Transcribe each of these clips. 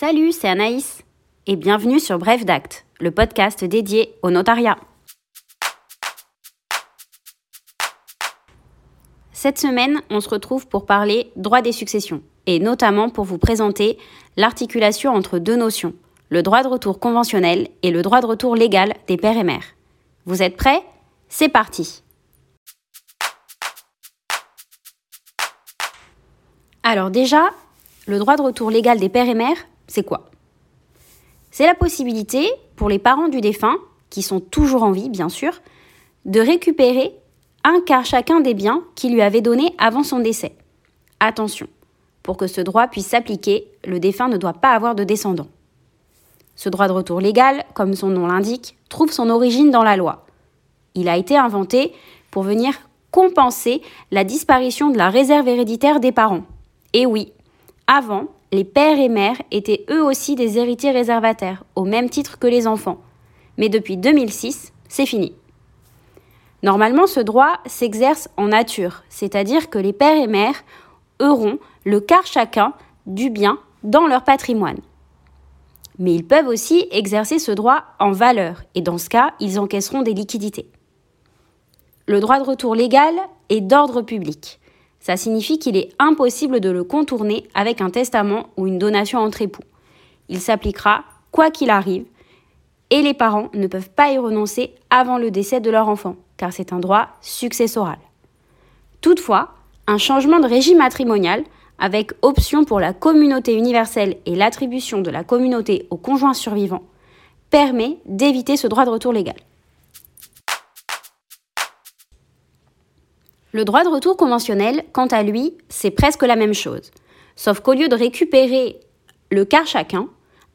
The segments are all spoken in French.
Salut, c'est Anaïs et bienvenue sur Bref d'Acte, le podcast dédié au notariat. Cette semaine, on se retrouve pour parler droit des successions et notamment pour vous présenter l'articulation entre deux notions, le droit de retour conventionnel et le droit de retour légal des pères et mères. Vous êtes prêts? C'est parti Alors déjà, le droit de retour légal des pères et mères, c'est quoi? C'est la possibilité pour les parents du défunt, qui sont toujours en vie bien sûr, de récupérer un quart chacun des biens qu'il lui avait donnés avant son décès. Attention, pour que ce droit puisse s'appliquer, le défunt ne doit pas avoir de descendants. Ce droit de retour légal, comme son nom l'indique, trouve son origine dans la loi. Il a été inventé pour venir compenser la disparition de la réserve héréditaire des parents. Et oui, avant, les pères et mères étaient eux aussi des héritiers réservataires, au même titre que les enfants. Mais depuis 2006, c'est fini. Normalement, ce droit s'exerce en nature, c'est-à-dire que les pères et mères auront le quart chacun du bien dans leur patrimoine. Mais ils peuvent aussi exercer ce droit en valeur, et dans ce cas, ils encaisseront des liquidités. Le droit de retour légal est d'ordre public. Ça signifie qu'il est impossible de le contourner avec un testament ou une donation entre époux. Il s'appliquera quoi qu'il arrive, et les parents ne peuvent pas y renoncer avant le décès de leur enfant, car c'est un droit successoral. Toutefois, un changement de régime matrimonial, avec option pour la communauté universelle et l'attribution de la communauté au conjoint survivant, permet d'éviter ce droit de retour légal. Le droit de retour conventionnel, quant à lui, c'est presque la même chose. Sauf qu'au lieu de récupérer le quart chacun,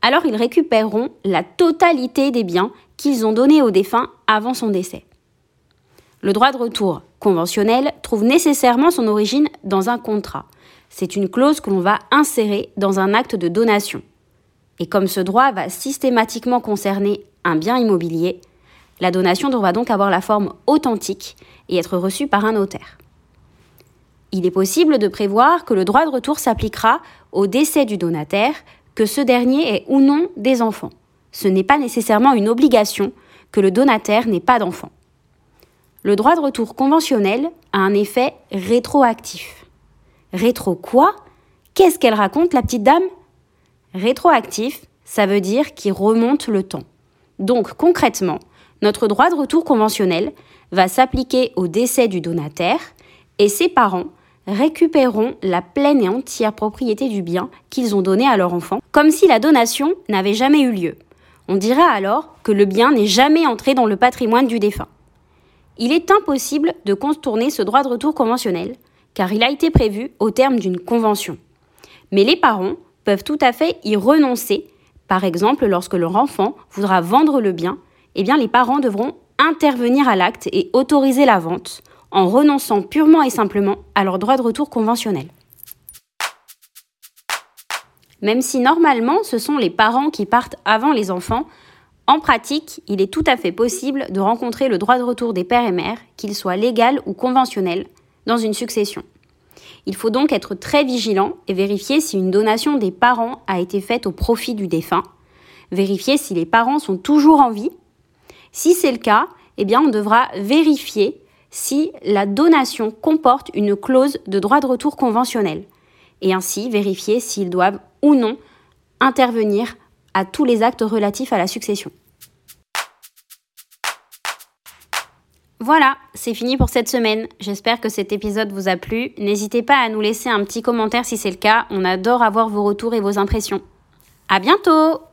alors ils récupéreront la totalité des biens qu'ils ont donnés au défunt avant son décès. Le droit de retour conventionnel trouve nécessairement son origine dans un contrat. C'est une clause que l'on va insérer dans un acte de donation. Et comme ce droit va systématiquement concerner un bien immobilier, la donation devra donc avoir la forme authentique et être reçue par un notaire. Il est possible de prévoir que le droit de retour s'appliquera au décès du donataire, que ce dernier ait ou non des enfants. Ce n'est pas nécessairement une obligation que le donataire n'ait pas d'enfants. Le droit de retour conventionnel a un effet rétroactif. Rétro quoi? Qu'est-ce qu'elle raconte, la petite dame? Rétroactif, ça veut dire qu'il remonte le temps. Donc concrètement, notre droit de retour conventionnel va s'appliquer au décès du donataire et ses parents récupéreront la pleine et entière propriété du bien qu'ils ont donné à leur enfant, comme si la donation n'avait jamais eu lieu. On dira alors que le bien n'est jamais entré dans le patrimoine du défunt. Il est impossible de contourner ce droit de retour conventionnel, car il a été prévu au terme d'une convention. Mais les parents peuvent tout à fait y renoncer, par exemple lorsque leur enfant voudra vendre le bien eh les parents devront intervenir à l'acte et autoriser la vente en renonçant purement et simplement à leur droit de retour conventionnel. Même si normalement ce sont les parents qui partent avant les enfants, en pratique, il est tout à fait possible de rencontrer le droit de retour des pères et mères, qu'il soit légal ou conventionnel, dans une succession. Il faut donc être très vigilant et vérifier si une donation des parents a été faite au profit du défunt, vérifier si les parents sont toujours en vie si c'est le cas, eh on devra vérifier si la donation comporte une clause de droit de retour conventionnel et ainsi vérifier s'ils doivent ou non intervenir à tous les actes relatifs à la succession. Voilà, c'est fini pour cette semaine. J'espère que cet épisode vous a plu. N'hésitez pas à nous laisser un petit commentaire si c'est le cas. On adore avoir vos retours et vos impressions. À bientôt!